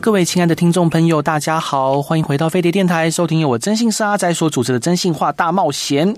各位亲爱的听众朋友，大家好，欢迎回到飞碟电台，收听由我征信社阿宅所主持的《真性话大冒险》。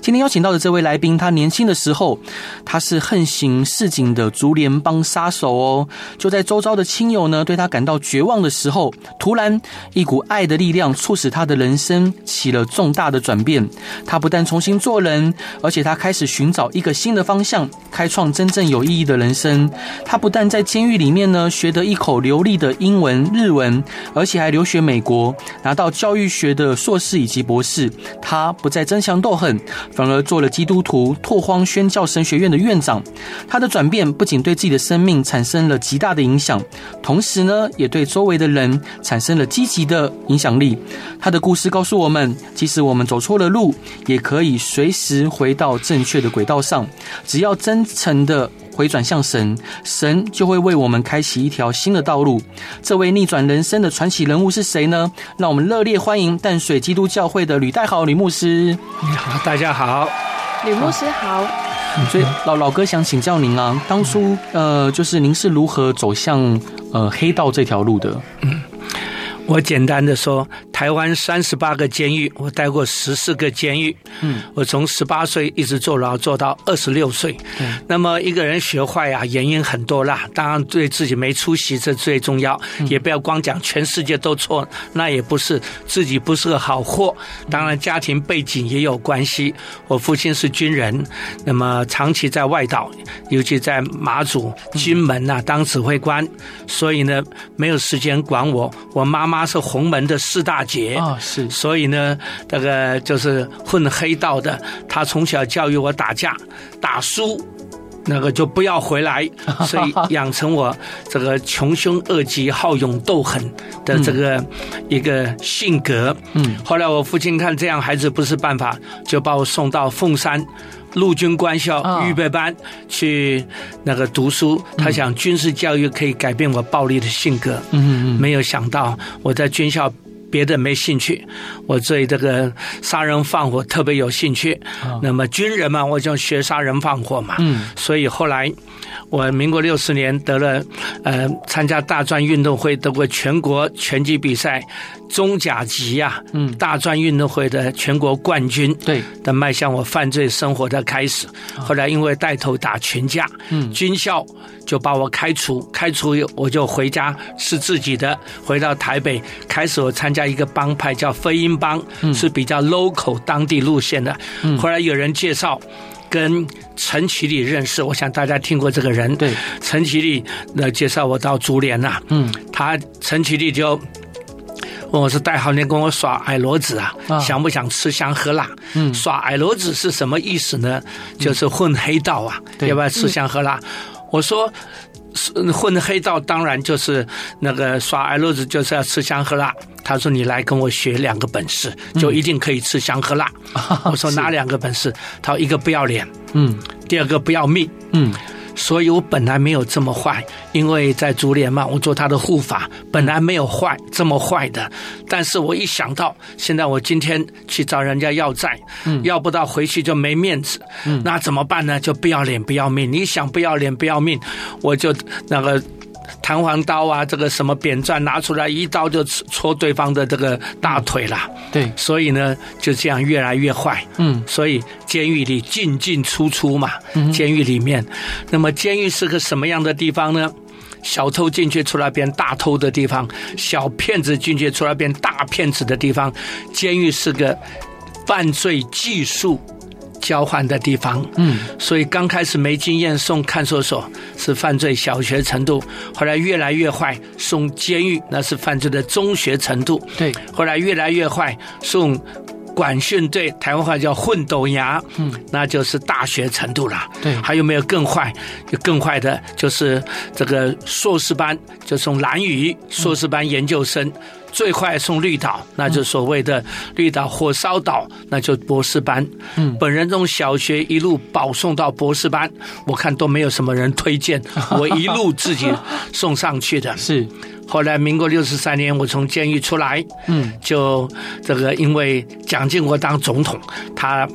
今天邀请到的这位来宾，他年轻的时候，他是横行市井的竹联帮杀手哦。就在周遭的亲友呢对他感到绝望的时候，突然一股爱的力量促使他的人生起了重大的转变。他不但重新做人，而且他开始寻找一个新的方向，开创真正有意义的人生。他不但在监狱里面呢学得一口流利的英。文日文，而且还留学美国，拿到教育学的硕士以及博士。他不再争强斗狠，反而做了基督徒拓荒宣教神学院的院长。他的转变不仅对自己的生命产生了极大的影响，同时呢，也对周围的人产生了积极的影响力。他的故事告诉我们，即使我们走错了路，也可以随时回到正确的轨道上，只要真诚的。回转向神，神就会为我们开启一条新的道路。这位逆转人生的传奇人物是谁呢？让我们热烈欢迎淡水基督教会的吕代豪吕牧师。你好，大家好，吕牧师好。所以老老哥想请教您啊，当初呃，就是您是如何走向呃黑道这条路的？嗯。我简单的说，台湾三十八个监狱，我待过十四个监狱。嗯，我从十八岁一直坐牢坐到二十六岁。嗯，那么一个人学坏啊，原因很多啦。当然对自己没出息这最重要，也不要光讲全世界都错，那也不是自己不是个好货。当然家庭背景也有关系。我父亲是军人，那么长期在外岛，尤其在马祖、金门呐、啊、当指挥官，所以呢没有时间管我。我妈妈。妈是洪门的四大姐啊，是，所以呢，这个就是混黑道的。他从小教育我打架，打输那个就不要回来，所以养成我这个穷凶恶极、好勇斗狠的这个一个性格。嗯，后来我父亲看这样孩子不是办法，就把我送到凤山陆军官校预备班去那个读书，他想军事教育可以改变我暴力的性格。嗯嗯，没有想到我在军校别的没兴趣，我对这个杀人放火特别有兴趣。那么军人嘛，我就学杀人放火嘛。嗯，所以后来我民国六十年得了呃参加大专运动会得过全国拳击比赛。中甲级呀，嗯，大专运动会的全国冠军，对，的迈向我犯罪生活的开始。后来因为带头打群架，嗯，军校就把我开除，开除我就回家吃自己的，回到台北，开始我参加一个帮派叫飞鹰帮，是比较 local 当地路线的。后来有人介绍跟陈其礼认识，我想大家听过这个人，对，陈其礼那介绍我到竹联呐，嗯，他陈其礼就。问我是代号，你跟我耍矮骡子啊？哦、想不想吃香喝辣？嗯，耍矮骡子是什么意思呢？就是混黑道啊，嗯、要不要吃香喝辣？嗯、我说，混黑道当然就是那个耍矮骡子，就是要吃香喝辣。他说：“你来跟我学两个本事，就一定可以吃香喝辣。嗯 ”我说：“哪两个本事？”他说：“一个不要脸，嗯，第二个不要命，嗯。”所以我本来没有这么坏，因为在竹联嘛，我做他的护法，本来没有坏这么坏的。但是我一想到现在我今天去找人家要债，嗯，要不到回去就没面子，嗯，那怎么办呢？就不要脸不要命。你想不要脸不要命，我就那个。弹簧刀啊，这个什么扁钻拿出来，一刀就戳对方的这个大腿了。对，所以呢，就这样越来越坏。嗯，所以监狱里进进出出嘛，监狱里面，那么监狱是个什么样的地方呢？小偷进去出来变大偷的地方，小骗子进去出来变大骗子的地方，监狱是个犯罪技术。交换的地方，嗯，所以刚开始没经验送看守所是犯罪小学程度，后来越来越坏送监狱那是犯罪的中学程度，对，后来越来越坏送管训队，台湾话叫混斗牙，嗯，那就是大学程度了，对，还有没有更坏？有更坏的就是这个硕士班，就送兰屿硕士班研究生。最快送绿岛，那就所谓的绿岛火烧岛，那就博士班。嗯，本人从小学一路保送到博士班，我看都没有什么人推荐，我一路自己送上去的。是，后来民国六十三年，我从监狱出来，嗯，就这个因为蒋经国当总统，他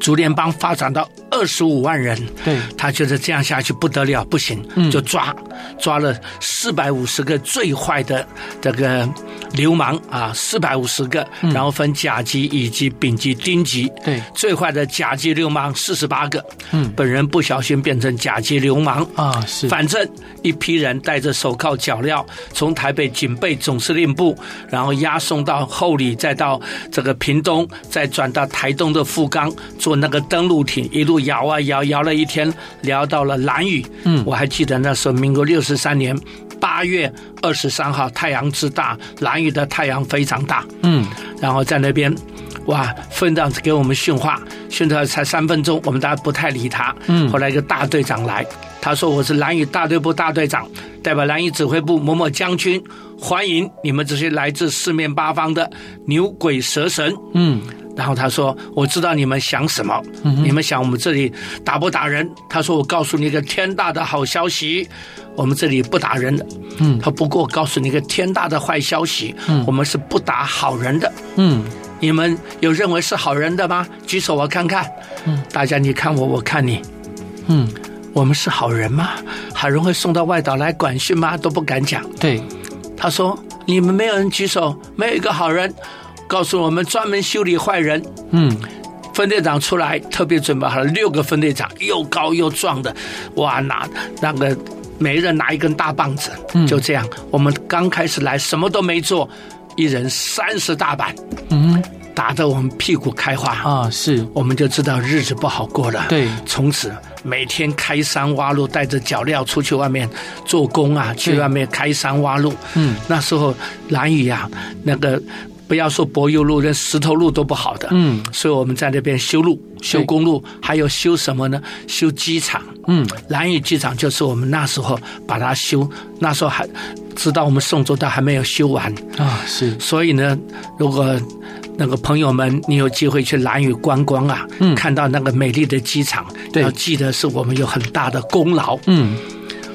竹联帮发展到。二十五万人，对，他觉得这样下去不得了，不行，就抓、嗯、抓了四百五十个最坏的这个流氓啊，四百五十个，然后分甲级、乙级、丙级、丁级，对，最坏的甲级流氓四十八个，嗯，本人不小心变成甲级流氓。啊，是，反正一批人带着手铐脚镣，从台北警备总司令部，然后押送到后里，再到这个屏东，再转到台东的富冈，坐那个登陆艇一路。摇啊摇，摇了一天，聊到了蓝屿。嗯，我还记得那时候，民国六十三年八月二十三号，太阳之大，蓝屿的太阳非常大。嗯，然后在那边，哇，分长给我们训话，训到才三分钟，我们大家不太理他。嗯，后来一个大队长来，他说：“我是蓝屿大队部大队长，代表蓝屿指挥部某某将军，欢迎你们这些来自四面八方的牛鬼蛇神。”嗯。然后他说：“我知道你们想什么，你们想我们这里打不打人？”他说：“我告诉你一个天大的好消息，我们这里不打人的。”嗯，他不过告诉你一个天大的坏消息，嗯，我们是不打好人的。嗯，你们有认为是好人的吗？举手我看看。嗯，大家你看我，我看你。嗯，我们是好人吗？好人会送到外岛来管训吗？都不敢讲。对，他说：“你们没有人举手，没有一个好人。”告诉我们专门修理坏人。嗯，分队长出来特别准备好了六个分队长，又高又壮的，哇，拿那个每人拿一根大棒子，嗯，就这样。我们刚开始来什么都没做，一人三十大板，嗯，打得我们屁股开花啊，是，我们就知道日子不好过了。对，从此每天开山挖路，带着脚镣出去外面做工啊，去外面开山挖路。嗯，那时候蓝雨啊，那个。不要说柏油路，连石头路都不好的。嗯，所以我们在那边修路、修公路，还有修什么呢？修机场。嗯，兰屿机场就是我们那时候把它修，那时候还知道我们宋州都还没有修完啊。是，所以呢，如果那个朋友们你有机会去兰屿观光啊，嗯，看到那个美丽的机场，对，要记得是我们有很大的功劳。嗯，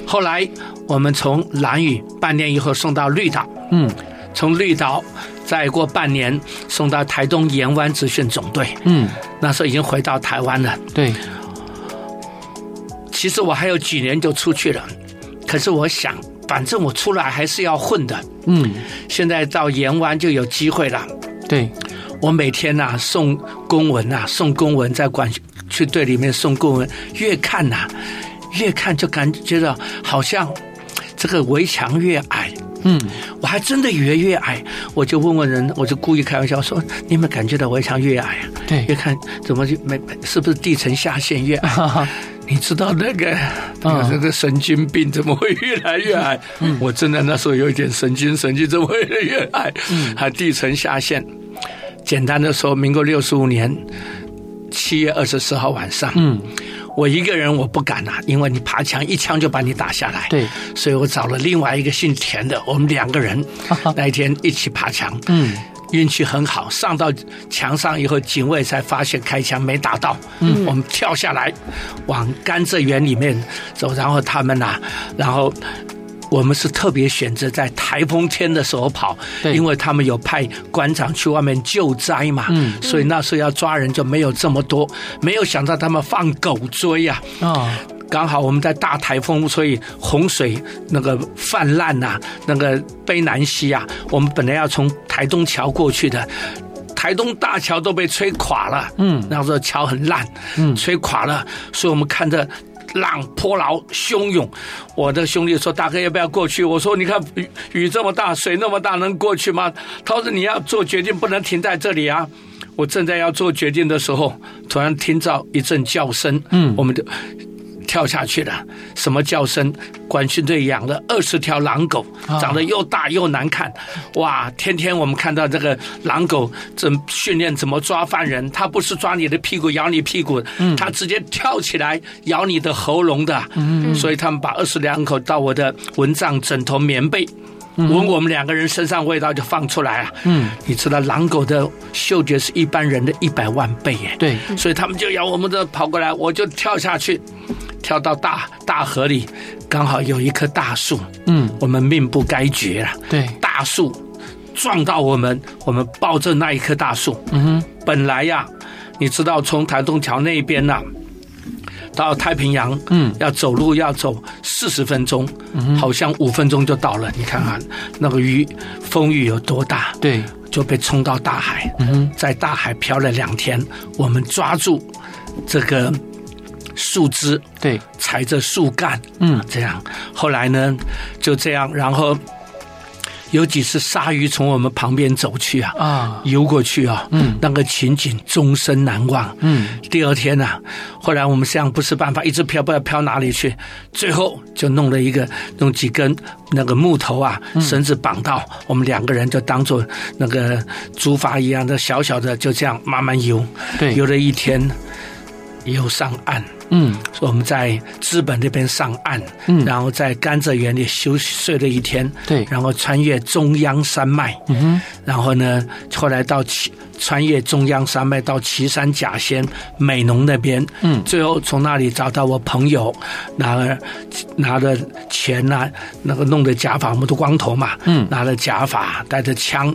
后来我们从兰屿半年以后送到绿岛。嗯，从绿岛。再过半年，送到台东盐湾集训总队。嗯，那时候已经回到台湾了。对，其实我还有几年就出去了，可是我想，反正我出来还是要混的。嗯，现在到盐湾就有机会了。对，我每天呐、啊、送公文呐、啊，送公文在管去队里面送公文，越看呐、啊，越看就感觉到好像这个围墙越矮。嗯，我还真的以为越矮，我就问问人，我就故意开玩笑说：“你有没有感觉到围墙越矮啊？”对，越看怎么就没是不是地层下陷越矮？你知道那个那个神经病怎么会越来越矮？嗯，我真的那时候有一点神经神经，怎么会越来越矮？嗯，还地层下陷。简单的说，民国六十五年七月二十四号晚上，嗯。我一个人我不敢呐、啊，因为你爬墙一枪就把你打下来。对，所以我找了另外一个姓田的，我们两个人 那一天一起爬墙。嗯，运气很好，上到墙上以后，警卫才发现开枪没打到。嗯，我们跳下来往甘蔗园里面走，然后他们呐、啊，然后。我们是特别选择在台风天的时候跑，因为他们有派官长去外面救灾嘛，嗯，所以那时候要抓人就没有这么多，没有想到他们放狗追呀，啊，刚好我们在大台风，所以洪水那个泛滥呐，那个卑南溪啊，我们本来要从台东桥过去的，台东大桥都被吹垮了，嗯，那时候桥很烂，嗯，吹垮了，所以我们看着。浪波涛汹涌，我的兄弟说：“大哥要不要过去？”我说：“你看雨雨这么大，水那么大，能过去吗？”他说：“你要做决定，不能停在这里啊！”我正在要做决定的时候，突然听到一阵叫声，嗯，我们就。跳下去了，什么叫声？管训队养了二十条狼狗，长得又大又难看，哇！天天我们看到这个狼狗怎训练怎么抓犯人，它不是抓你的屁股咬你屁股，它直接跳起来咬你的喉咙的。所以他们把二十两口到我的蚊帐、枕头、棉被，闻我们两个人身上味道就放出来了。嗯，你知道狼狗的嗅觉是一般人的一百万倍耶。对，所以他们就咬我们的跑过来，我就跳下去，跳到大大河里，刚好有一棵大树。嗯，我们命不该绝了。对，大树撞到我们，我们抱着那一棵大树。嗯哼，本来呀，你知道从台东桥那边呐。到太平洋，嗯，要走路要走四十分钟，嗯，好像五分钟就到了。你看看那个雨，风雨有多大？对，就被冲到大海，嗯，在大海漂了两天。我们抓住这个树枝，对，踩着树干，嗯，这样。后来呢，就这样，然后。有几次鲨鱼从我们旁边走去啊，啊，游过去啊，嗯，那个情景终身难忘。嗯，第二天呢、啊，后来我们这样不是办法，一直漂，不知道漂哪里去，最后就弄了一个，弄几根那个木头啊，绳子绑到，嗯、我们两个人就当做那个竹筏一样的小小的，就这样慢慢游，对，游了一天，游上岸。嗯，所以我们在资本那边上岸，嗯，然后在甘蔗园里休息睡了一天，对，然后穿越中央山脉，嗯哼，然后呢，后来到岐穿越中央山脉到岐山甲仙美浓那边，嗯，最后从那里找到我朋友，拿了拿了钱呐、啊，那个弄的假发，我们都光头嘛，嗯，拿了假发，带着枪。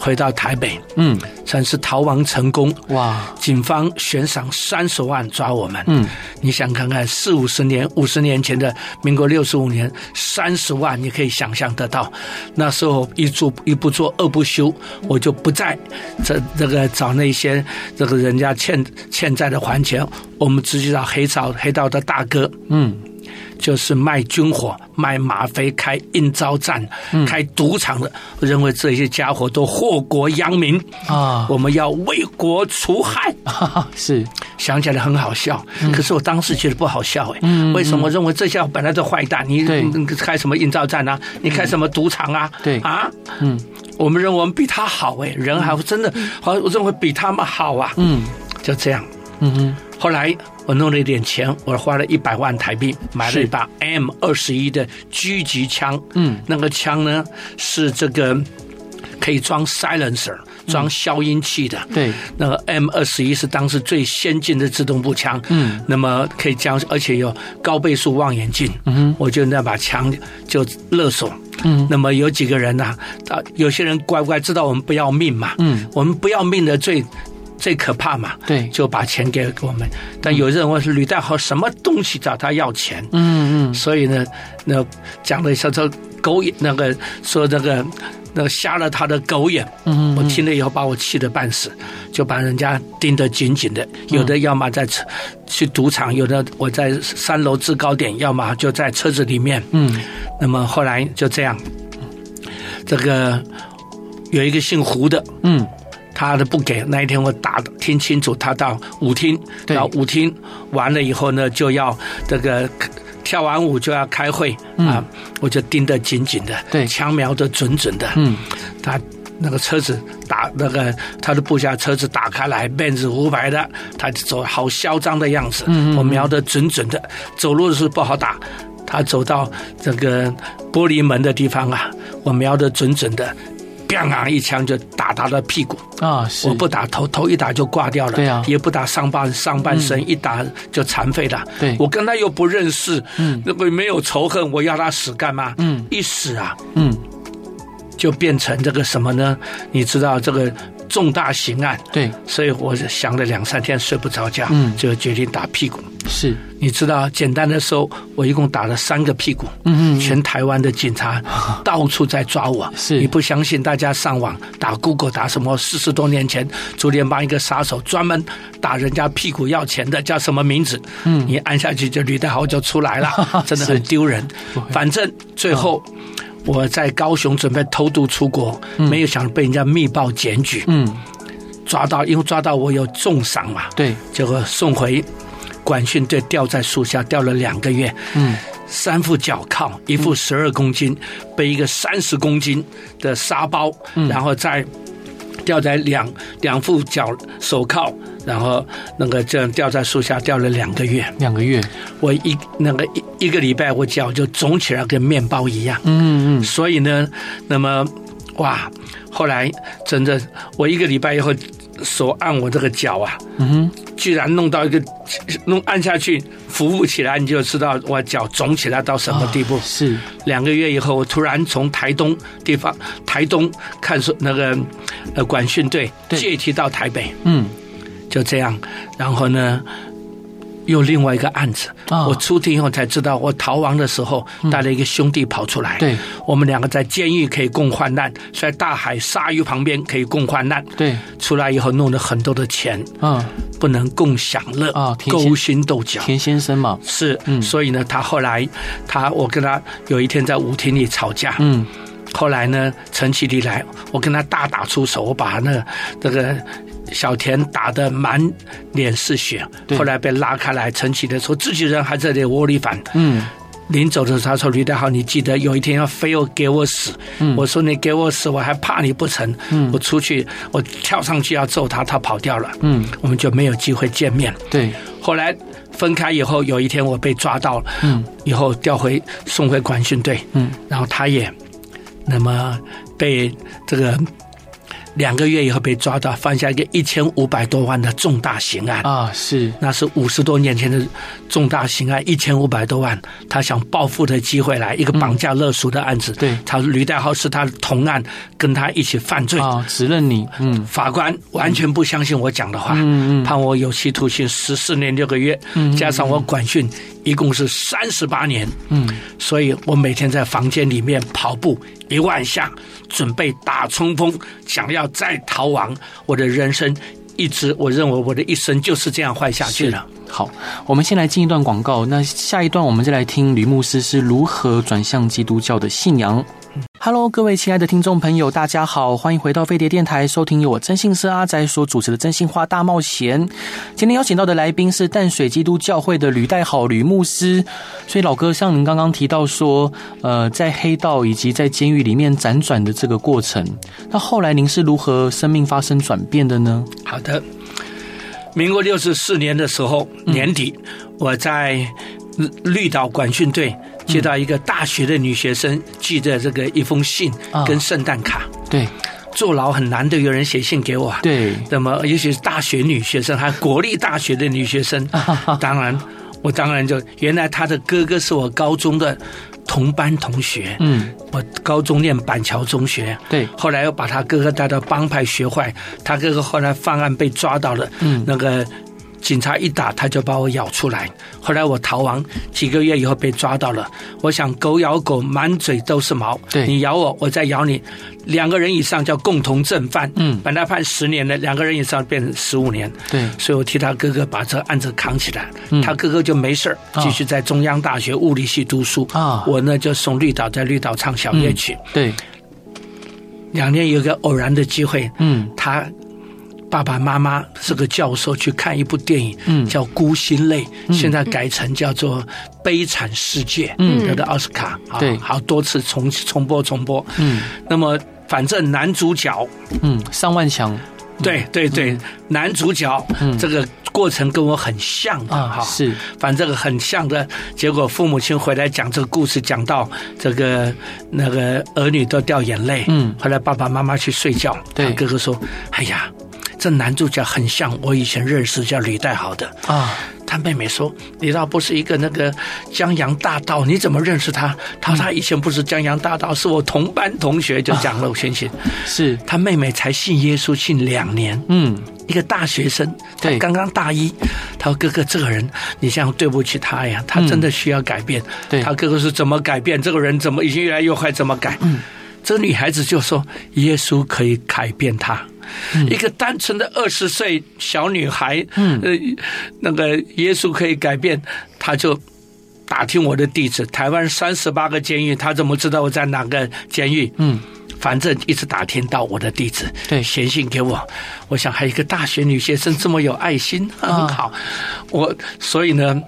回到台北，嗯，算是逃亡成功。哇！警方悬赏三十万抓我们。嗯，你想看看四五十年、五十年前的民国六十五年，三十万，你可以想象得到。那时候一做一不做二不休，我就不再这这个找那些这个人家欠欠债的还钱，我们直接找黑道黑道的大哥。嗯。就是卖军火、卖吗啡、开应召站、嗯、开赌场的，我认为这些家伙都祸国殃民啊！我们要为国除害，是想起来很好笑，嗯、可是我当时觉得不好笑哎。嗯、为什么？我认为这些本来是坏蛋，你开什么应召站啊？你开什么赌场啊？对啊，嗯，我们认为我们比他好哎，人还真的，好，我认为比他们好啊。嗯，就这样。嗯哼，后来。我弄了一点钱，我花了一百万台币买了一把 M 二十一的狙击枪。嗯，那个枪呢是这个可以装 silencer，装消音器的。对、嗯，那个 M 二十一是当时最先进的自动步枪。嗯，那么可以将，而且有高倍数望远镜。嗯，我就那把枪就勒索。嗯，那么有几个人呢、啊？啊，有些人乖乖知道我们不要命嘛。嗯，我们不要命的最。最可怕嘛，对，就把钱给我们。但有人问是吕大豪什么东西找他要钱？嗯嗯，所以呢，那讲的说说狗眼，那个说那个那个瞎了他的狗眼。嗯，我听了以后把我气得半死，就把人家盯得紧紧的。有的要么在车去赌场，有的我在三楼制高点，要么就在车子里面。嗯，那么后来就这样，这个有一个姓胡的，嗯。他的不给，那一天我打听清楚，他到舞厅，到舞厅完了以后呢，就要这个跳完舞就要开会啊，我就盯得紧紧的，对，枪瞄得准准的，嗯，他那个车子打那个他的部下车子打开来，Benz 五百的，他走好嚣张的样子，我瞄得准准的，走路是不好打，他走到这个玻璃门的地方啊，我瞄得准准的。砰！一枪就打他的屁股啊！我不打头，头一打就挂掉了。对啊，也不打上半上半身，一打就残废了。对，我跟他又不认识，嗯，那不没有仇恨，我要他死干嘛？嗯，一死啊，嗯，就变成这个什么呢？你知道这个。重大刑案，对，所以我想了两三天睡不着觉，嗯，就决定打屁股。是，你知道，简单的说，我一共打了三个屁股，嗯嗯，全台湾的警察 到处在抓我。是，你不相信？大家上网打 Google 打什么？四十多年前，竹联帮一个杀手专门打人家屁股要钱的，叫什么名字？嗯，你按下去就吕大豪就出来了，真的很丢人。反正最后。我在高雄准备偷渡出国，嗯、没有想到被人家密报检举，嗯，抓到，因为抓到我有重赏嘛，对，结果送回管训队，吊在树下吊了两个月，嗯，三副脚铐，一副十二公斤，嗯、背一个三十公斤的沙包，嗯、然后再吊在两两副脚手铐，然后那个这样吊在树下吊了两个月，两个月，我一那个一一个礼拜我脚就肿起来跟面包一样，嗯嗯，所以呢，那么哇，后来真的我一个礼拜以后手按我这个脚啊，嗯哼，居然弄到一个弄按下去扶不起来，你就知道我脚肿起来到什么地步。哦、是。两个月以后，我突然从台东地方台东看说那个呃管训队借梯到台北，嗯，就这样，然后呢。又另外一个案子，我出庭以后才知道，我逃亡的时候带了一个兄弟跑出来，对，我们两个在监狱可以共患难，在大海鲨鱼旁边可以共患难，对，出来以后弄了很多的钱，嗯，不能共享乐啊，勾心斗角，田先生嘛，是，所以呢，他后来他我跟他有一天在舞厅里吵架，嗯，后来呢，陈其礼来，我跟他大打出手，我把那个这个。小田打得满脸是血，后来被拉开来。陈启的说自己人还在这里窝里反。嗯，临走的时候他说：“吕大豪，你记得有一天要非要给我死。”嗯，我说：“你给我死，我还怕你不成？”嗯，我出去，我跳上去要揍他，他跑掉了。嗯，我们就没有机会见面。对，后来分开以后，有一天我被抓到了。嗯，以后调回送回管训队。嗯，然后他也那么被这个。两个月以后被抓到，犯下一个一千五百多万的重大刑案啊！是，那是五十多年前的重大刑案，一千五百多万，他想报复的机会来，一个绑架勒赎的案子。对，他说吕代浩是他的同案，跟他一起犯罪啊，指认你。嗯，法官完全不相信我讲的话，嗯嗯，判我有期徒刑十四年六个月，加上我管训，一共是三十八年。嗯，所以我每天在房间里面跑步一万下。准备打冲锋，想要再逃亡。我的人生一直，我认为我的一生就是这样坏下去了。好，我们先来进一段广告。那下一段我们再来听吕牧师是如何转向基督教的信仰。Hello，各位亲爱的听众朋友，大家好，欢迎回到飞碟电台，收听由我真心社阿宅所主持的《真心话大冒险》。今天邀请到的来宾是淡水基督教会的吕代好吕牧师。所以老哥，像您刚刚提到说，呃，在黑道以及在监狱里面辗转的这个过程，那后来您是如何生命发生转变的呢？好的，民国六十四年的时候年底，我在绿岛管训队。接到一个大学的女学生寄的这个一封信跟圣诞卡，对，坐牢很难得有人写信给我，对，那么尤其是大学女学生，还国立大学的女学生，当然我当然就原来她的哥哥是我高中的同班同学，嗯，我高中念板桥中学，对，后来又把他哥哥带到帮派学坏，他哥哥后来犯案被抓到了，嗯，那个。警察一打，他就把我咬出来。后来我逃亡几个月以后被抓到了。我想狗咬狗，满嘴都是毛。对，你咬我，我再咬你，两个人以上叫共同正犯。嗯，本来判十年的，两个人以上变成十五年。对，所以我替他哥哥把这案子扛起来。嗯，他哥哥就没事儿，继续在中央大学物理系读书。啊，我呢就送绿岛，在绿岛唱小夜曲。对，两年有个偶然的机会。嗯，他。爸爸妈妈是个教授，去看一部电影，嗯，叫《孤星泪》，现在改成叫做《悲惨世界》，嗯，得的奥斯卡，对，好多次重重播重播，嗯，那么反正男主角，嗯，上万强，对对对，男主角，嗯，这个过程跟我很像啊，哈，是，反正很像的，结果父母亲回来讲这个故事，讲到这个那个儿女都掉眼泪，嗯，后来爸爸妈妈去睡觉，对，哥哥说，哎呀。这男主角很像我以前认识叫李代豪的啊，他妹妹说：“你倒不是一个那个江洋大盗，你怎么认识他？”他说：“他以前不是江洋大盗，是我同班同学。”就讲了我先信，是他妹妹才信耶稣信两年，嗯，一个大学生，对，刚刚大一。他说：“哥哥，这个人你这样对不起他呀，他真的需要改变。”对，他哥哥是怎么改变？这个人怎么已经越来越坏？怎么改？嗯，这个女孩子就说：“耶稣可以改变他。”一个单纯的二十岁小女孩，嗯，呃，那个耶稣可以改变，他就打听我的地址，台湾三十八个监狱，他怎么知道我在哪个监狱？嗯，反正一直打听到我的地址，对，写信给我。我想还有一个大学女学生这么有爱心，很好。我所以呢，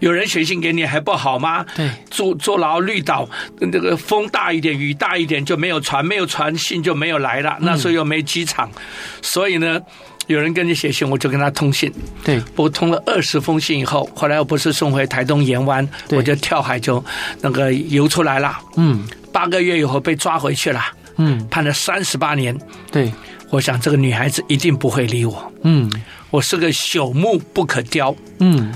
有人写信给你还不好吗？对，坐坐牢绿岛，这个风大一点，雨大一点就没有船，没有船信就没有来了。那时候又没机场，嗯、所以呢，有人跟你写信，我就跟他通信。对，我通了二十封信以后，后来我不是送回台东盐湾，我就跳海就那个游出来了。嗯，八个月以后被抓回去了。嗯，判了三十八年。对，我想这个女孩子一定不会理我。嗯，我是个朽木不可雕。嗯。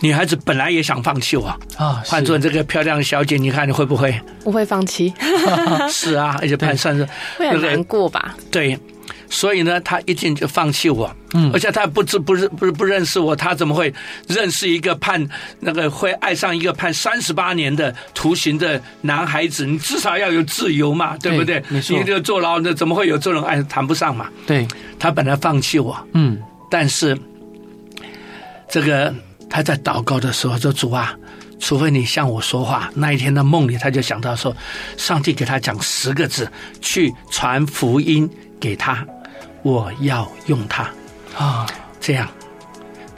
女孩子本来也想放弃我啊，换做这个漂亮小姐，你看你会不会？不会放弃。是啊，而且判算是会很难过吧？对，所以呢，他一定就放弃我。嗯，而且他不知不认不不认识我，他怎么会认识一个判那个会爱上一个判三十八年的徒刑的男孩子？你至少要有自由嘛，对不对？没错。你这个坐牢，那怎么会有这种爱？谈不上嘛。对，他本来放弃我，嗯，但是这个。他在祷告的时候说：“主啊，除非你向我说话。”那一天的梦里，他就想到说：“上帝给他讲十个字，去传福音给他，我要用他。”啊，这样。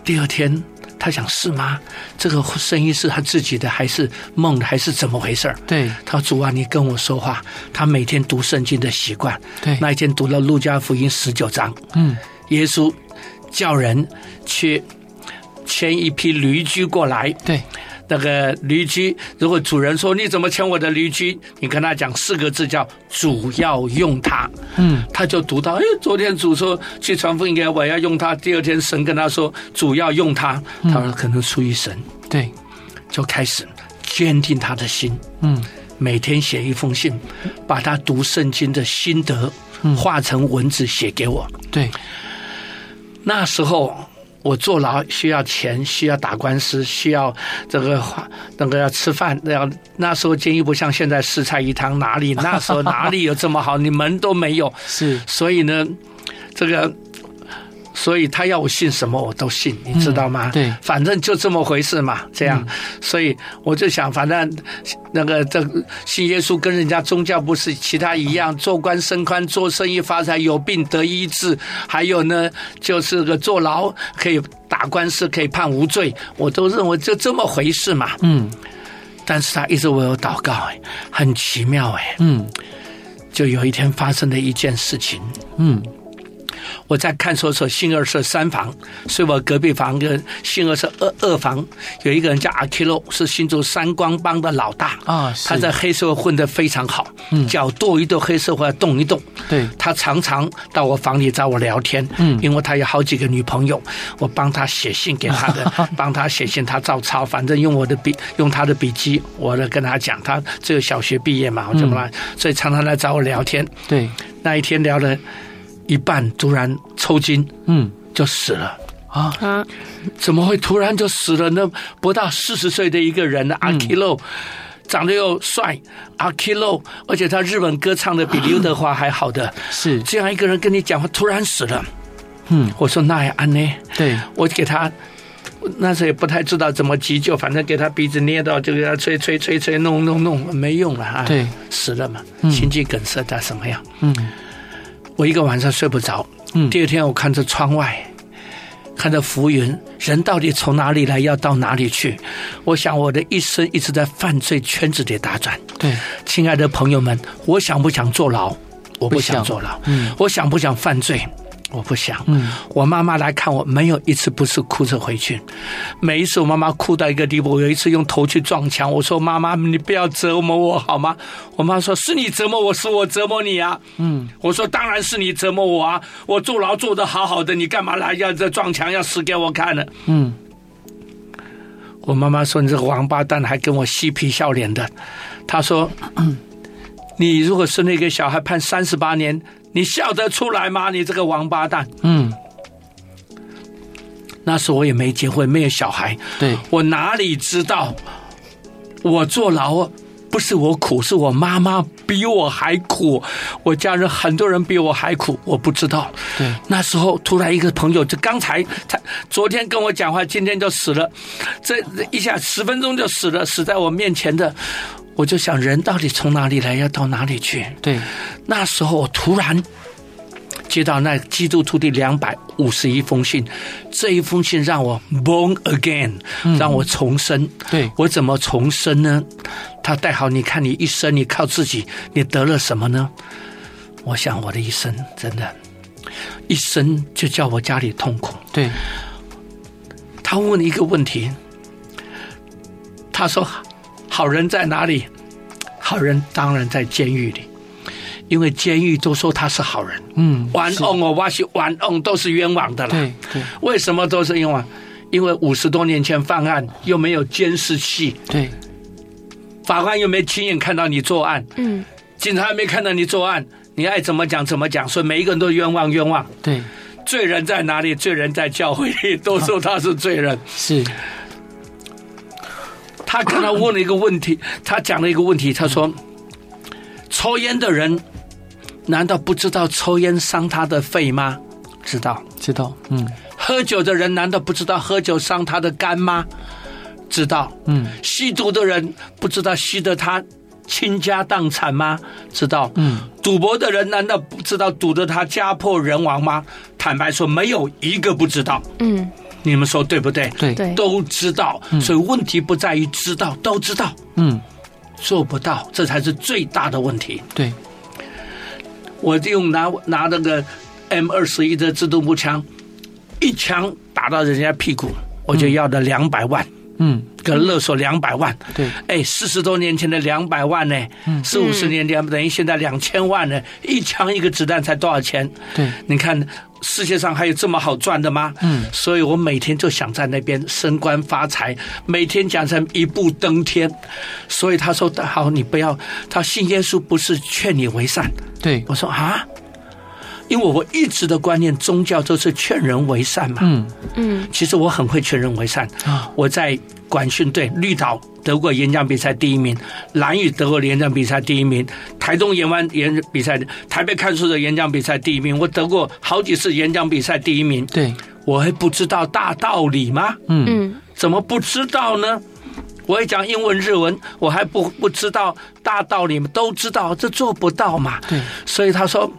第二天，他想是吗？这个声音是他自己的，还是梦的，还是怎么回事？对，他说：“主啊，你跟我说话。”他每天读圣经的习惯。对，那一天读了路加福音十九章。嗯，耶稣叫人去。牵一批驴驹过来，对，那个驴驹，如果主人说，你怎么牵我的驴驹？你跟他讲四个字叫“主要用它”，嗯，他就读到，哎，昨天主说去传福音给我要用它，第二天神跟他说主要用它，他说可能出于神，对，就开始坚定他的心，嗯，每天写一封信，把他读圣经的心得化成文字写给我，对，那时候。我坐牢需要钱，需要打官司，需要这个那个要吃饭。要那时候监狱不像现在四菜一汤，哪里那时候哪里有这么好？你门都没有。是，所以呢，这个。所以他要我信什么我都信，你知道吗？嗯、对，反正就这么回事嘛。这样，嗯、所以我就想，反正那个这信耶稣跟人家宗教不是其他一样，做官升官，做生意发财，有病得医治，还有呢，就是个坐牢可以打官司，可以判无罪，我都认为就这么回事嘛。嗯，但是他一直为我祷告，哎，很奇妙，哎，嗯，就有一天发生了一件事情，嗯。我在看守所信二社三房，所以我隔壁房跟信二社二二房有一个人叫阿基洛，是新竹三光帮的老大啊。他在黑社会混得非常好，嗯，脚跺一跺黑社会动一动。对，他常常到我房里找我聊天，嗯，因为他有好几个女朋友，我帮他写信给他的，帮他写信，他照抄，反正用我的笔，用他的笔记，我来跟他讲，他只有小学毕业嘛，我怎么来，所以常常来找我聊天。对，那一天聊了。一半突然抽筋，嗯，就死了啊！啊，怎么会突然就死了呢？不到四十岁的一个人，阿基洛，长得又帅，阿基洛，而且他日本歌唱的比刘德华还好的，是这样一个人跟你讲话，突然死了。嗯，我说那也安呢？对，我给他那时候也不太知道怎么急救，反正给他鼻子捏到，就给他吹吹吹吹，弄弄弄，没用了啊！对，死了嘛，心肌梗塞他什么样？嗯。我一个晚上睡不着，嗯，第二天我看着窗外，看着浮云，人到底从哪里来，要到哪里去？我想我的一生一直在犯罪圈子里打转。对，亲爱的朋友们，我想不想坐牢？我不想坐牢。嗯，我想不想犯罪？我不想。嗯，我妈妈来看我，没有一次不是哭着回去。每一次我妈妈哭到一个地步，我有一次用头去撞墙。我说：“妈妈，你不要折磨我好吗？”我妈说：“是你折磨我，是我折磨你啊。”嗯，我说：“当然是你折磨我啊！我坐牢坐得好好的，你干嘛来要这撞墙，要死给我看呢？”嗯，我妈妈说：“你这个王八蛋，还跟我嬉皮笑脸的。”她说：“你如果生了一个小孩，判三十八年。”你笑得出来吗？你这个王八蛋！嗯，那时候我也没结婚，没有小孩。对，我哪里知道？我坐牢不是我苦，是我妈妈比我还苦。我家人很多人比我还苦，我不知道。对，那时候突然一个朋友，就刚才才昨天跟我讲话，今天就死了，这一下十分钟就死了，死在我面前的。我就想，人到底从哪里来，要到哪里去？对，那时候我突然接到那基督徒的两百五十一封信，这一封信让我 born again，让我重生。嗯、对，我怎么重生呢？他带好，你看你一生，你靠自己，你得了什么呢？我想我的一生真的，一生就叫我家里痛苦。对，他问一个问题，他说：“好人在哪里？”好人当然在监狱里。因为监狱都说他是好人，嗯，玩弄哦，我是冤枉，都是冤枉的啦。对对，为什么都是冤枉？因为五十多年前犯案，又没有监视器，对，法官又没亲眼看到你作案，嗯，警察又没看到你作案，你爱怎么讲怎么讲，所以每一个人都冤枉冤枉。对，罪人在哪里？罪人在教会里，都说他是罪人。是，他刚才问了一个问题，他讲了一个问题，他说，抽烟的人。难道不知道抽烟伤他的肺吗？知道，知道。嗯，喝酒的人难道不知道喝酒伤他的肝吗？知道。嗯，吸毒的人不知道吸得他倾家荡产吗？知道。嗯，赌博的人难道不知道赌得他家破人亡吗？坦白说，没有一个不知道。嗯，你们说对不对？对，都知道。所以问题不在于知道，都知道。嗯，做不到，这才是最大的问题。对。我就用拿拿那个 M 二十一的自动步枪，一枪打到人家屁股，我就要了两百万。嗯，跟勒索两百万。对，哎，四十多年前的两百万呢？嗯，四五十年前等于现在两千万呢？一枪一个子弹才多少钱？对，你看世界上还有这么好赚的吗？嗯，所以我每天就想在那边升官发财，每天讲成一步登天。所以他说：“好，你不要。”他信耶稣不是劝你为善。对，我说啊，因为我一直的观念，宗教都是劝人为善嘛。嗯嗯，其实我很会劝人为善啊。我在管训队绿岛得过演讲比赛第一名，兰屿得过演讲比赛第一名，台东演完演比赛，台北看书的演讲比赛第一名，我得过好几次演讲比赛第一名。对，我还不知道大道理吗？嗯嗯，怎么不知道呢？我会讲英文、日文，我还不不知道大道理吗？都知道，这做不到嘛。对，所以他说，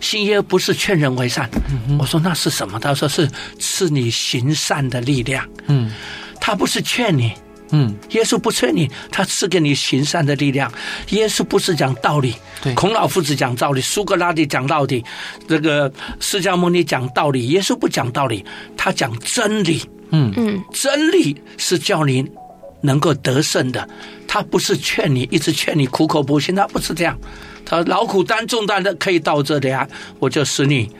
信耶不是劝人为善。嗯，我说那是什么？他说是赐你行善的力量。嗯，他不是劝你。嗯，耶稣不劝你，他赐给你行善的力量。耶稣不是讲道理。对，孔老夫子讲道理，苏格拉底讲道理，这个释迦牟尼讲道理，耶稣不讲道理，他讲真理。嗯嗯，真理是叫你。能够得胜的，他不是劝你，一直劝你苦口婆心，他不是这样。他说劳苦担重担的可以到这里啊，我就使你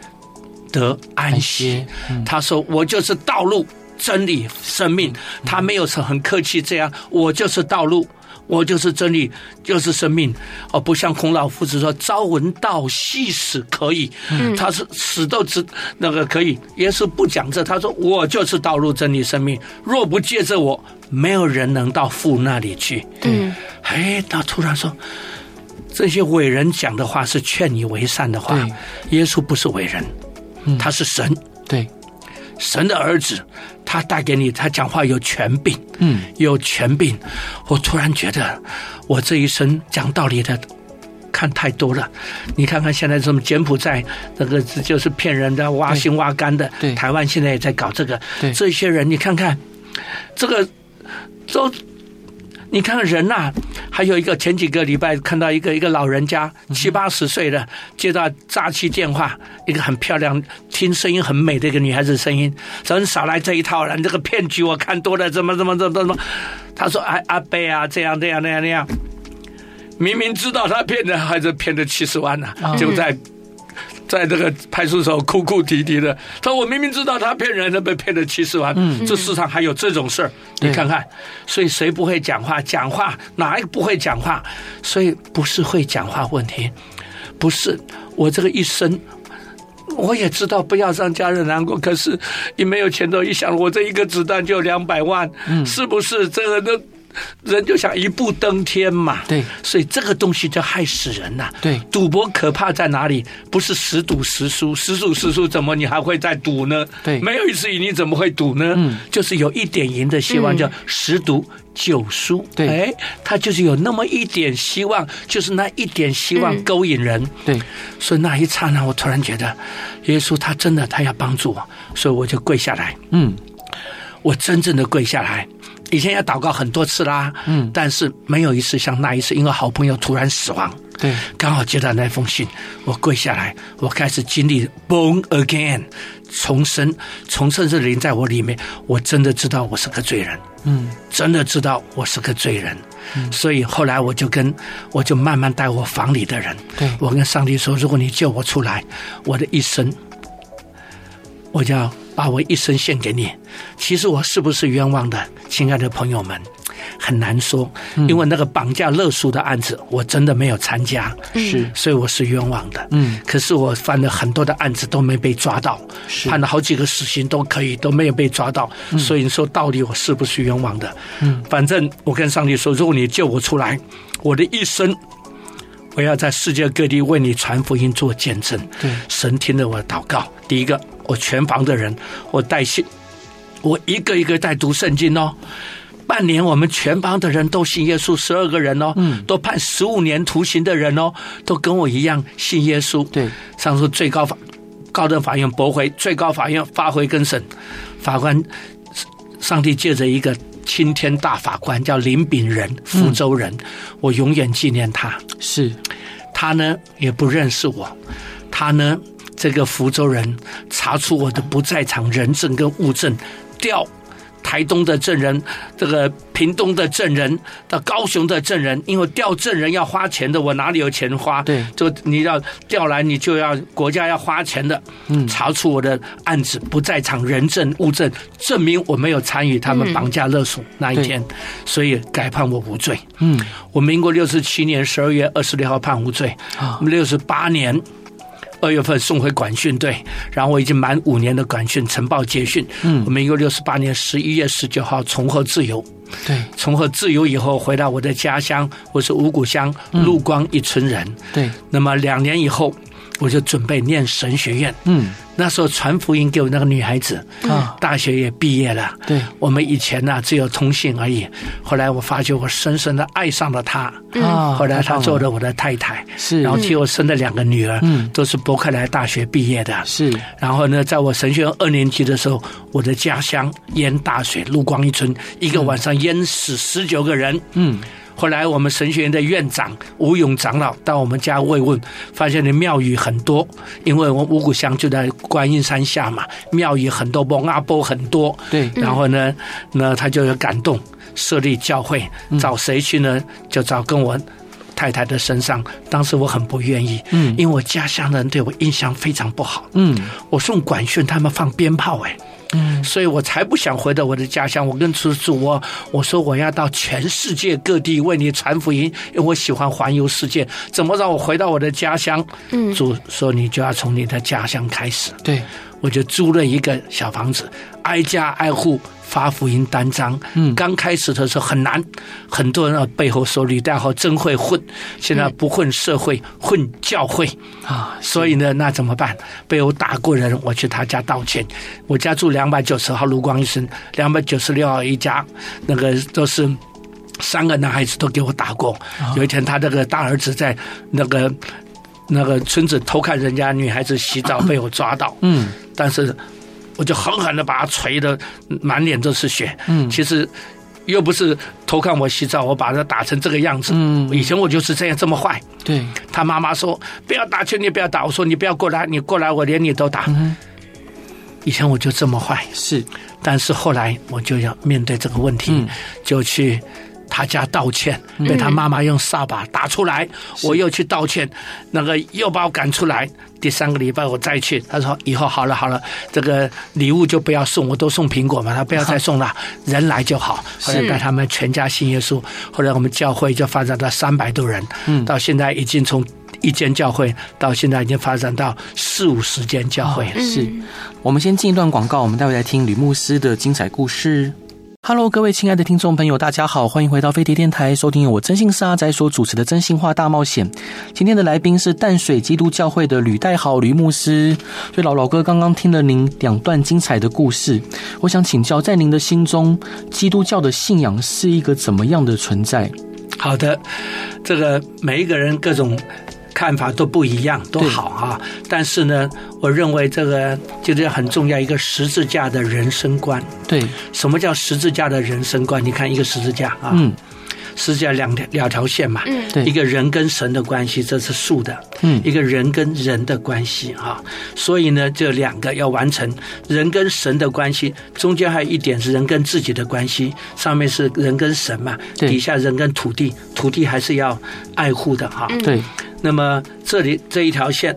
得安息。他说我就是道路、真理、生命。他没有说很客气这样，我就是道路。我就是真理，就是生命，哦，不像孔老夫子说“朝闻道，夕死可以”，他是死都知那个可以。耶稣不讲这，他说我就是道路、真理、生命，若不借着我，没有人能到父那里去。对，哎，他突然说，这些伟人讲的话是劝你为善的话。耶稣不是伟人，他是神。对。神的儿子，他带给你，他讲话有权柄，嗯，有权柄。我突然觉得，我这一生讲道理的看太多了。你看看现在什么柬埔寨，那个就是骗人的、挖心挖肝的。对，台湾现在也在搞这个。对，这些人你看看，这个都。你看人呐、啊，还有一个前几个礼拜看到一个一个老人家七八十岁的接到诈欺电话，一个很漂亮、听声音很美的一个女孩子声音，说你少来这一套了，你这个骗局我看多了，怎么怎么怎么怎么？他说：“哎，阿贝啊，这样这样那样那样，明明知道他骗的，还是骗了七十万呢、啊，就在。”在这个派出所哭哭啼啼的，他说：“我明明知道他骗人，他被骗了七十万。嗯，这世上还有这种事儿，你看看。所以谁不会讲话？讲话哪一个不会讲话？所以不是会讲话问题，不是我这个一生，我也知道不要让家人难过。可是，你没有钱都一想，我这一个子弹就两百万，嗯，是不是？这个都人就想一步登天嘛。对，所以这个东西就害死人呐。对，赌博可怕在哪里？不是十赌十输，十赌十输，怎么你还会再赌呢？对，没有一次赢，你怎么会赌呢？嗯，就是有一点赢的希望，叫十赌九输。对，哎，他就是有那么一点希望，就是那一点希望勾引人。对，所以那一刹那，我突然觉得，耶稣他真的他要帮助我，所以我就跪下来。嗯。我真正的跪下来，以前也祷告很多次啦，嗯，但是没有一次像那一次，因为好朋友突然死亡，对，刚好接到那封信，我跪下来，我开始经历 born again 重生，重生是灵在我里面，我真的知道我是个罪人，嗯，真的知道我是个罪人，嗯，所以后来我就跟我就慢慢带我房里的人，对，我跟上帝说，如果你救我出来，我的一生，我就要。把我一生献给你，其实我是不是冤枉的，亲爱的朋友们，很难说，因为那个绑架勒索的案子，我真的没有参加，是，所以我是冤枉的。嗯，可是我犯了很多的案子都没被抓到，是，判了好几个死刑都可以，都没有被抓到，所以你说到底我是不是冤枉的？嗯，反正我跟上帝说，如果你救我出来，我的一生。我要在世界各地为你传福音做见证。对，神听了我的祷告。第一个，我全房的人，我带信，我一个一个带读圣经哦。半年，我们全房的人都信耶稣，十二个人哦，嗯，都判十五年徒刑的人哦，都跟我一样信耶稣。对，上诉最高法、高等法院驳回，最高法院发回更审。法官，上帝借着一个。青天大法官叫林炳仁，福州人，嗯、我永远纪念他。是，他呢也不认识我，他呢这个福州人查出我的不在场人证跟物证，调。台东的证人，这个屏东的证人，到高雄的证人，因为调证人要花钱的，我哪里有钱花？对，就你要调来，你就要国家要花钱的。嗯，查出我的案子不在场人证物证，证明我没有参与他们绑架勒索那一天，所以改判我无罪。嗯，我民国六十七年十二月二十六号判无罪。啊，六十八年。二月份送回管训队，然后我已经满五年的管训晨报结训。嗯，我们一共六十八年十一月十九号重获自由。对，重获自由以后回到我的家乡，我是五谷乡陆光一村人。对，那么两年以后。我就准备念神学院，嗯，那时候传福音给我那个女孩子，啊，大学也毕业了，对，我们以前呢只有通信而已，后来我发觉我深深的爱上了她，啊，后来她做了我的太太，是，然后替我生了两个女儿，嗯，都是伯克莱大学毕业的，是，然后呢，在我神学院二年级的时候，我的家乡淹大水，陆光一村一个晚上淹死十九个人，嗯。后来我们神学院的院长吴勇长老到我们家慰问，发现的庙宇很多，因为我们五股乡就在观音山下嘛，庙宇很多，蒙阿波很多。对，然后呢，那他就有感动，设立教会，找谁去呢？就找跟我太太的身上。当时我很不愿意，嗯，因为我家乡的人对我印象非常不好，嗯，我送管训，他们放鞭炮，哎。嗯，所以我才不想回到我的家乡。我跟主主我我说我要到全世界各地为你传福音，因为我喜欢环游世界。怎么让我回到我的家乡？嗯，主说你就要从你的家乡开始。对，我就租了一个小房子，挨家挨户。发福音单张，嗯，刚开始的时候很难，很多人背后说吕大豪真会混，现在不混社会，混教会啊，所以呢，那怎么办？被我打过人，我去他家道歉。我家住两百九十号卢光医生，两百九十六号一家，那个都是三个男孩子都给我打过。有一天，他这个大儿子在那个那个村子偷看人家女孩子洗澡，被我抓到，嗯，但是。我就狠狠的把他捶的满脸都是血。嗯，其实又不是偷看我洗澡，我把他打成这个样子。嗯，以前我就是这样这么坏。对，他妈妈说不要打，求你不要打。我说你不要过来，你过来我连你都打。嗯，以前我就这么坏。是，但是后来我就要面对这个问题，就去。他家道歉，被他妈妈用扫把打出来，嗯、我又去道歉，那个又把我赶出来。第三个礼拜我再去，他说以后好了好了，这个礼物就不要送，我都送苹果嘛，他不要再送了，人来就好。后来带他们全家信耶稣，后来我们教会就发展到三百多人，嗯，到现在已经从一间教会到现在已经发展到四五十间教会。是，我们先进一段广告，我们待会来听吕牧师的精彩故事。Hello，各位亲爱的听众朋友，大家好，欢迎回到飞碟电台，收听由我真心是阿仔所主持的《真心话大冒险》。今天的来宾是淡水基督教会的吕代豪吕牧师。所以老老哥刚刚听了您两段精彩的故事，我想请教，在您的心中，基督教的信仰是一个怎么样的存在？好的，这个每一个人各种。看法都不一样，都好啊。但是呢，我认为这个就是很重要一个十字架的人生观。对，什么叫十字架的人生观？你看一个十字架啊，嗯，十字架两条两条线嘛，嗯，对，一个人跟神的关系，这是竖的，嗯，一个人跟人的关系啊。所以呢，这两个要完成。人跟神的关系，中间还有一点是人跟自己的关系，上面是人跟神嘛，对，底下人跟土地，土地还是要爱护的哈，对。那么这里这一条线，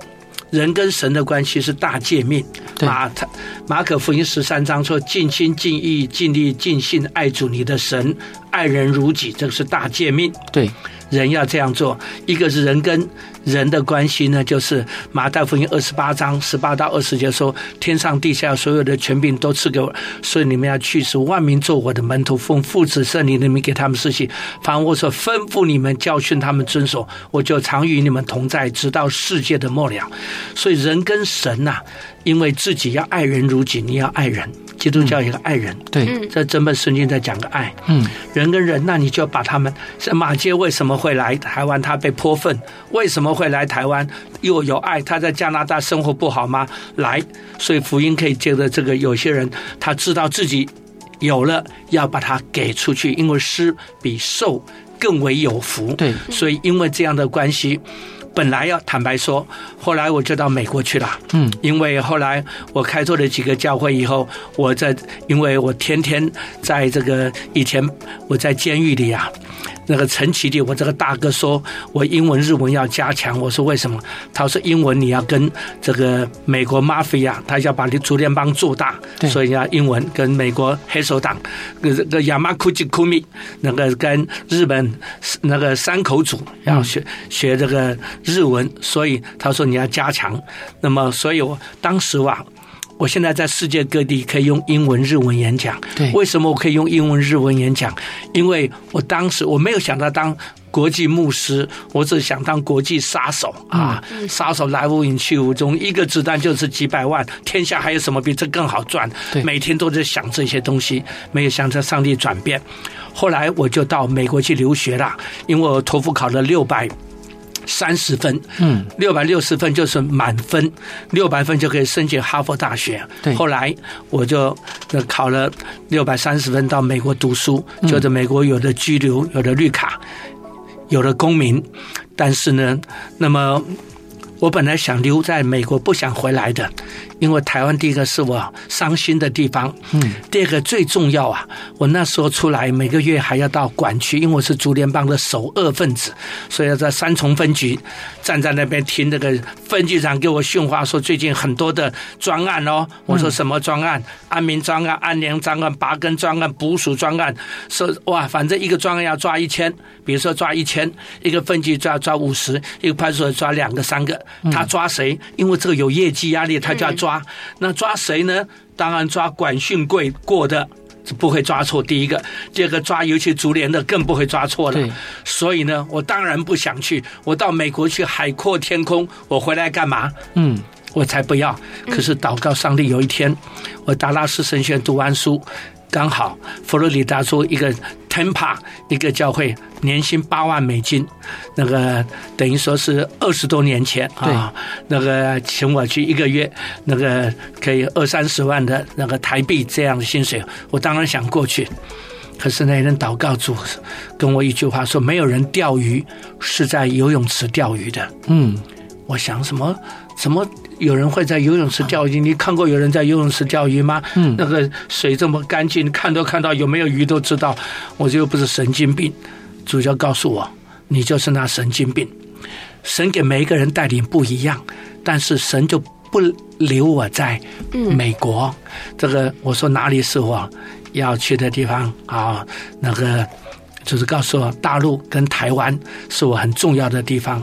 人跟神的关系是大诫命。马太马可福音十三章说：尽心尽意尽力尽性爱主你的神，爱人如己，这个是大诫命。对。人要这样做，一个是人跟人的关系呢，就是马太福音二十八章十八到二十节说，天上地下所有的权柄都赐给我，所以你们要去使万民做我的门徒，奉父子圣灵的名给他们施洗，凡我所吩咐你们教训他们遵守，我就常与你们同在，直到世界的末了。所以人跟神呐、因为自己要爱人如己，你要爱人。基督教一个爱人，对，这整本圣经在讲个爱，嗯，人跟人，那你就把他们，像马街为什么会来台湾？他被泼粪，为什么会来台湾？又有爱，他在加拿大生活不好吗？来，所以福音可以借着这个，有些人他知道自己有了，要把它给出去，因为施比受更为有福，对，所以因为这样的关系。本来要坦白说，后来我就到美国去了。嗯，因为后来我开拓了几个教会以后，我在，因为我天天在这个以前我在监狱里啊。那个陈其弟，我这个大哥说，我英文日文要加强。我说为什么？他说英文你要跟这个美国 mafia，他要把你竹联帮做大，所以要英文跟美国黑手党，这个亚麻库吉库米，那个跟日本那个山口组要学学这个日文，所以他说你要加强。那么，所以我当时哇。我现在在世界各地可以用英文、日文演讲。对，为什么我可以用英文、日文演讲？因为我当时我没有想到当国际牧师，我只想当国际杀手啊！杀手来无影去无踪，一个子弹就是几百万，天下还有什么比这更好赚？对，每天都在想这些东西，没有想着上帝转变。后来我就到美国去留学了，因为我托福考了六百。三十分，嗯，六百六十分就是满分，六百分就可以申请哈佛大学。对，后来我就考了六百三十分到美国读书，就在美国有的居留，有的绿卡，有的公民，但是呢，那么。我本来想留在美国，不想回来的，因为台湾第一个是我伤心的地方，嗯，第二个最重要啊，我那时候出来每个月还要到管区，因为我是竹联帮的首恶分子，所以要在三重分局站在那边听那个分局长给我训话，说最近很多的专案哦，我说什么专案？安民专案、安良专案、拔根专案、捕鼠专案，说哇，反正一个专案要抓一千，比如说抓一千，一个分局抓抓五十，一个派出所抓两个、三个。他抓谁？因为这个有业绩压力，他就要抓。那抓谁呢？当然抓管训贵过的，不会抓错。第一个，第二个抓尤其竹联的，更不会抓错了。所以呢，我当然不想去。我到美国去，海阔天空。我回来干嘛？嗯，我才不要。可是祷告上帝，有一天我达拉斯神学院读完书。刚好佛罗里达州一个 Tampa 一个教会年薪八万美金，那个等于说是二十多年前啊，那个请我去一个月，那个可以二三十万的那个台币这样的薪水，我当然想过去。可是那人祷告主跟我一句话说：没有人钓鱼是在游泳池钓鱼的。嗯，我想什么？怎么？有人会在游泳池钓鱼？你看过有人在游泳池钓鱼吗？嗯，那个水这么干净，看都看到有没有鱼都知道。我这又不是神经病。主教告诉我，你就是那神经病。神给每一个人带领不一样，但是神就不留我在美国。这个我说哪里是我要去的地方啊？那个就是告诉我，大陆跟台湾是我很重要的地方。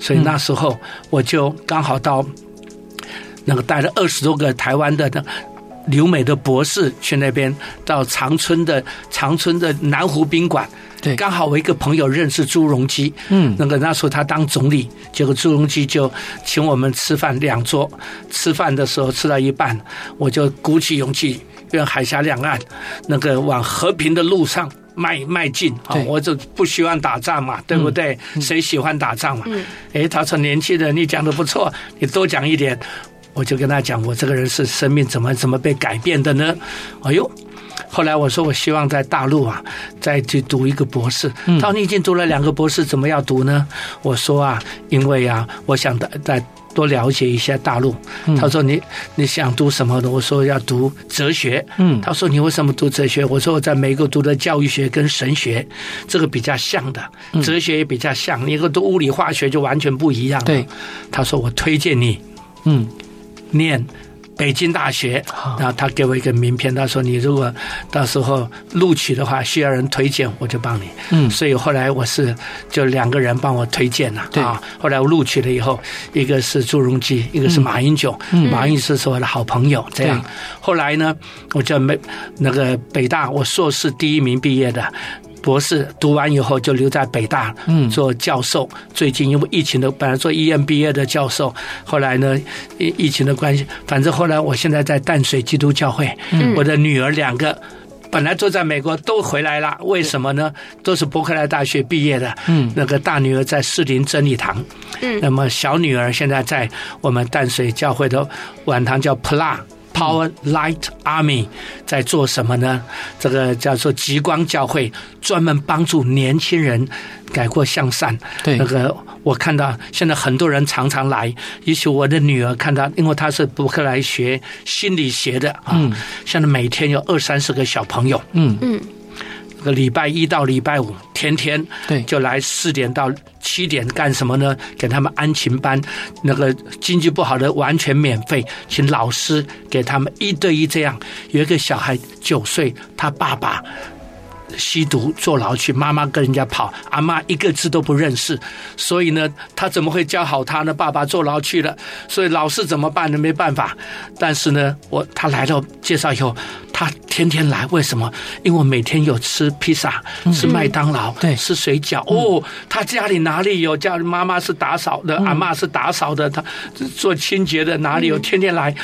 所以那时候我就刚好到。那个带了二十多个台湾的留美的博士去那边到长春的长春的南湖宾馆。对，刚好我一个朋友认识朱镕基，嗯，那个那时候他当总理，结果朱镕基就请我们吃饭两桌，吃饭的时候吃到一半，我就鼓起勇气，愿海峡两岸那个往和平的路上迈迈进啊！我就不希望打仗嘛，对不对？嗯、谁喜欢打仗嘛？嗯，哎，他说年轻人，你讲的不错，你多讲一点，我就跟他讲，我这个人是生命怎么怎么被改变的呢？哎呦！后来我说，我希望在大陆啊，再去读一个博士。他说你已经读了两个博士，怎么要读呢？我说啊，因为啊，我想再再多了解一下大陆。他说你你想读什么的？我说要读哲学。嗯，他说你为什么读哲学？我说我在美国读的教育学跟神学，这个比较像的，哲学也比较像。你如果读物理化学就完全不一样。对，他说我推荐你，嗯，念。北京大学，然后他给我一个名片，他说：“你如果到时候录取的话，需要人推荐，我就帮你。”嗯，所以后来我是就两个人帮我推荐了。对啊，后来我录取了以后，一个是朱镕基，一个是马英九。嗯，马英九是我的好朋友。这样，后来呢，我就没那个北大，我硕士第一名毕业的。博士读完以后就留在北大做教授。最近因为疫情的，本来做 EMBA 的教授，后来呢，疫疫情的关系，反正后来我现在在淡水基督教会，我的女儿两个本来都在美国都回来了，为什么呢？都是伯克莱大学毕业的。嗯，那个大女儿在士林真理堂，嗯，那么小女儿现在在我们淡水教会的晚堂叫 PLA。Power Light Army 在做什么呢？这个叫做极光教会，专门帮助年轻人改过向善。对，那个我看到现在很多人常常来，也许我的女儿看到，因为她是伯克莱学心理学的啊，嗯，现在每天有二三十个小朋友，嗯嗯。个礼拜一到礼拜五，天天对，就来四点到七点干什么呢？给他们安琴班，那个经济不好的完全免费，请老师给他们一对一这样。有一个小孩九岁，他爸爸。吸毒坐牢去，妈妈跟人家跑，阿妈一个字都不认识，所以呢，他怎么会教好他呢？爸爸坐牢去了，所以老师怎么办呢？没办法。但是呢，我他来了介绍以后，他天天来，为什么？因为我每天有吃披萨，吃麦当劳，对、嗯，吃水饺。哦，他家里哪里有？家里妈妈是打扫的，阿妈是打扫的，他做清洁的，哪里有？天天来，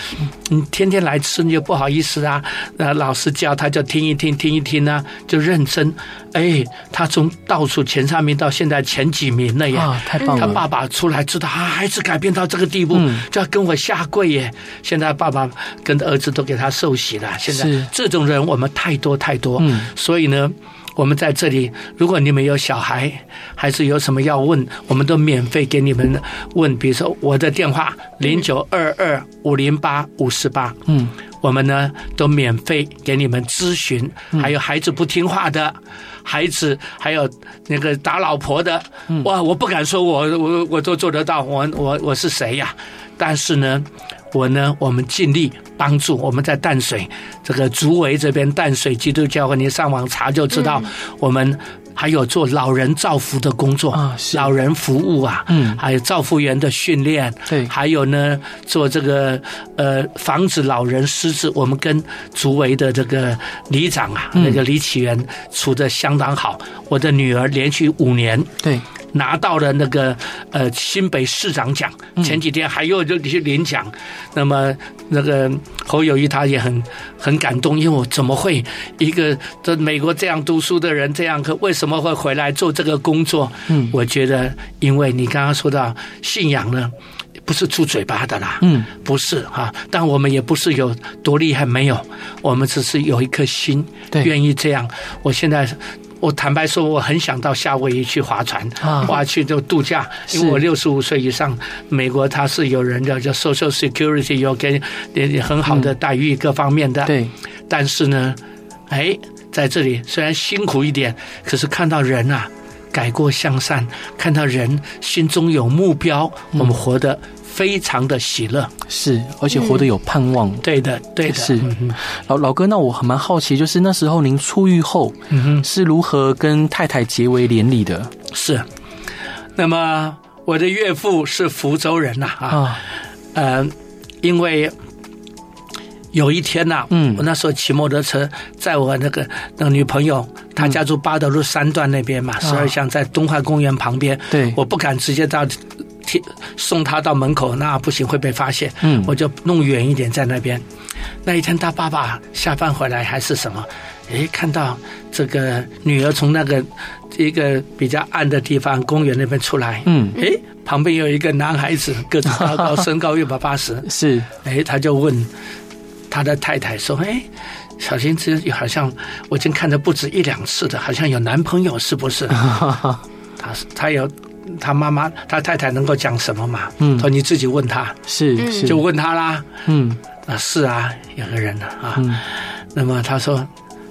你天天来吃，你就不好意思啊。那老师叫他就听一听，听一听呢、啊，就认。认真，哎，他从倒数前三名到现在前几名了耶！啊，太棒了！他爸爸出来知道，啊，孩子改变到这个地步，嗯、就要跟我下跪耶！现在爸爸跟儿子都给他受洗了。现在这种人我们太多太多，嗯、所以呢，我们在这里，如果你们有小孩，还是有什么要问，我们都免费给你们问。比如说我的电话零九二二五零八五四八，嗯。我们呢都免费给你们咨询，还有孩子不听话的，孩子还有那个打老婆的，哇，我不敢说我我我都做得到，我我我是谁呀？但是呢，我呢，我们尽力帮助。我们在淡水这个竹围这边淡水基督教会，你上网查就知道我们。还有做老人造福的工作，啊，老人服务啊，嗯，还有造福员的训练，对，还有呢，做这个呃，防止老人失智。我们跟竹围的这个里长啊，嗯、那个李启源处的相当好。我的女儿连续五年，对。拿到了那个呃新北市长奖，前几天还有就去领奖。那么那个侯友谊他也很很感动，因为我怎么会一个在美国这样读书的人这样，可为什么会回来做这个工作？嗯，我觉得因为你刚刚说到信仰呢，不是出嘴巴的啦，嗯，不是哈，但我们也不是有多厉害，没有，我们只是有一颗心，对，愿意这样。我现在。我坦白说，我很想到夏威夷去划船，划去就度假。因为我六十五岁以上，美国它是有人的叫 Social Security，有给很好的待遇，各方面的。对。但是呢，哎，在这里虽然辛苦一点，可是看到人啊改过向善，看到人心中有目标，我们活得。非常的喜乐，是，而且活得有盼望。嗯、对的，对的。是，老老哥，那我很蛮好奇，就是那时候您出狱后，是如何跟太太结为连理的？是，那么我的岳父是福州人呐，啊，呃，因为有一天呐、啊，嗯，我那时候骑摩托车，在我那个那个女朋友，她家住八德路三段那边嘛，十二巷在东华公园旁边。对，我不敢直接到，送他到门口，那不行会被发现。嗯，我就弄远一点在那边。那一天，他爸爸下班回来还是什么？哎，看到这个女儿从那个一个比较暗的地方公园那边出来。嗯，哎，旁边有一个男孩子，个子高高，身高一百八十。是，哎，他就问。他的太太说：“哎，小心这好像我已经看的不止一两次的，好像有男朋友，是不是？” 他他有他妈妈，他太太能够讲什么嘛？嗯，说你自己问他，是是，就问他啦。嗯，啊是啊，有个人呢啊。嗯、那么他说：“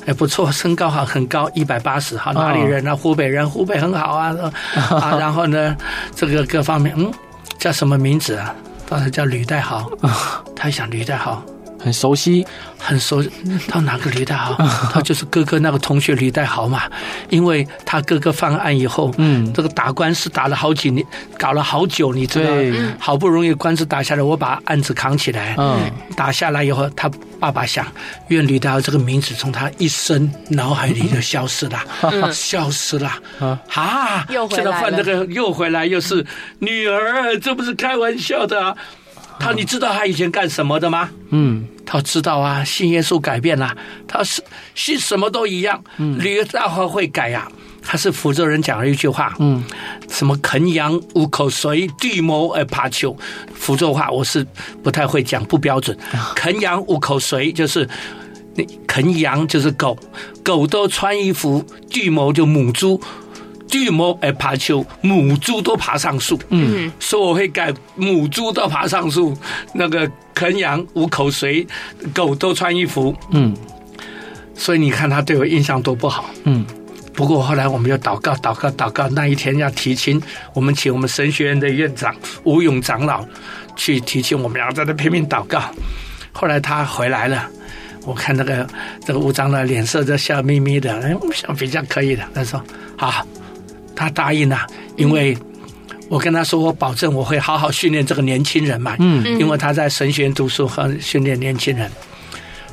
哎，不错，身高好，很高，一百八十，好，哪里人啊？湖北人，湖北很好啊。啊，然后呢，这个各方面，嗯，叫什么名字啊？当时叫吕代豪。他想吕代豪。”很熟悉，很熟。他哪个吕代豪？他就是哥哥那个同学吕代豪嘛。因为他哥哥犯案以后，嗯，这个打官司打了好几年，搞了好久，你知道，对好不容易官司打下来，我把案子扛起来。嗯，打下来以后，他爸爸想，愿吕代豪这个名字从他一生脑海里就消失了，嗯、消失了。啊，哈，又回来了。现在换这个又回来，又是女儿，这不是开玩笑的啊。他，你知道他以前干什么的吗？嗯，他知道啊，信耶稣改变了，他是信什么都一样。嗯，吕大华会改呀、啊，他是福州人讲了一句话，嗯，什么啃羊无口水，地毛而爬球。福州话我是不太会讲，不标准。啃羊无口水就是，你啃羊就是狗，狗都穿衣服，地毛就母猪。巨魔哎，爬丘，母猪都爬上树。嗯，说我会改母猪都爬上树，那个啃羊无口水，狗都穿衣服。嗯，所以你看他对我印象多不好。嗯，不过后来我们就祷告，祷告，祷告。那一天要提亲，我们请我们神学院的院长吴勇长老去提亲，我们俩在那拼命祷告。后来他回来了，我看那个这个吴长老脸色都笑眯眯的，哎，我想比较可以的。他说好。他答应了，因为我跟他说，我保证我会好好训练这个年轻人嘛。嗯，因为他在神学院读书和训练年轻人。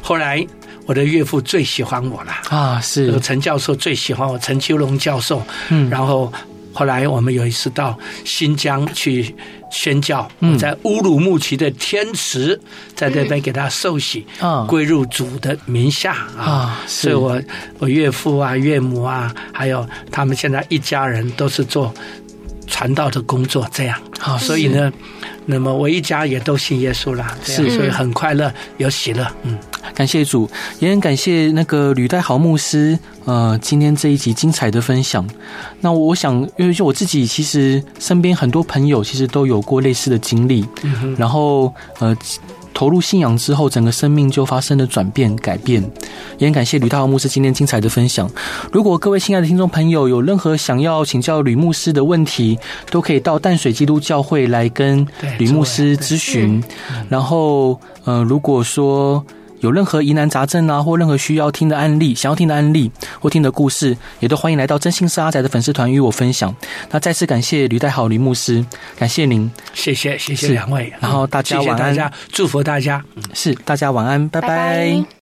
后来我的岳父最喜欢我了啊，是陈教授最喜欢我，陈秋龙教授。嗯，然后后来我们有一次到新疆去宣教，嗯在乌鲁木齐的天池，在那边给他受洗，啊，归入主的名下啊。所以我我岳父啊、岳母啊，还有他们现在一家人都是做传道的工作，这样。好，所以呢，那么我一家也都信耶稣了，是，所以很快乐，有喜乐。嗯，感谢主，也很感谢那个吕代豪牧师。呃，今天这一集精彩的分享，那我想，因为就我自己，其实身边很多朋友其实都有过类似的经历，嗯、然后呃，投入信仰之后，整个生命就发生了转变改变。也很感谢吕大豪牧师今天精彩的分享。如果各位亲爱的听众朋友有任何想要请教吕牧师的问题，都可以到淡水基督教会来跟吕牧师咨询。然后呃，如果说。有任何疑难杂症啊，或任何需要听的案例，想要听的案例或听的故事，也都欢迎来到真心是阿仔的粉丝团与我分享。那再次感谢吕代好吕牧师，感谢您，谢谢谢谢两位，然后大家晚安，谢谢大家，祝福大家，是大家晚安，拜拜。拜拜。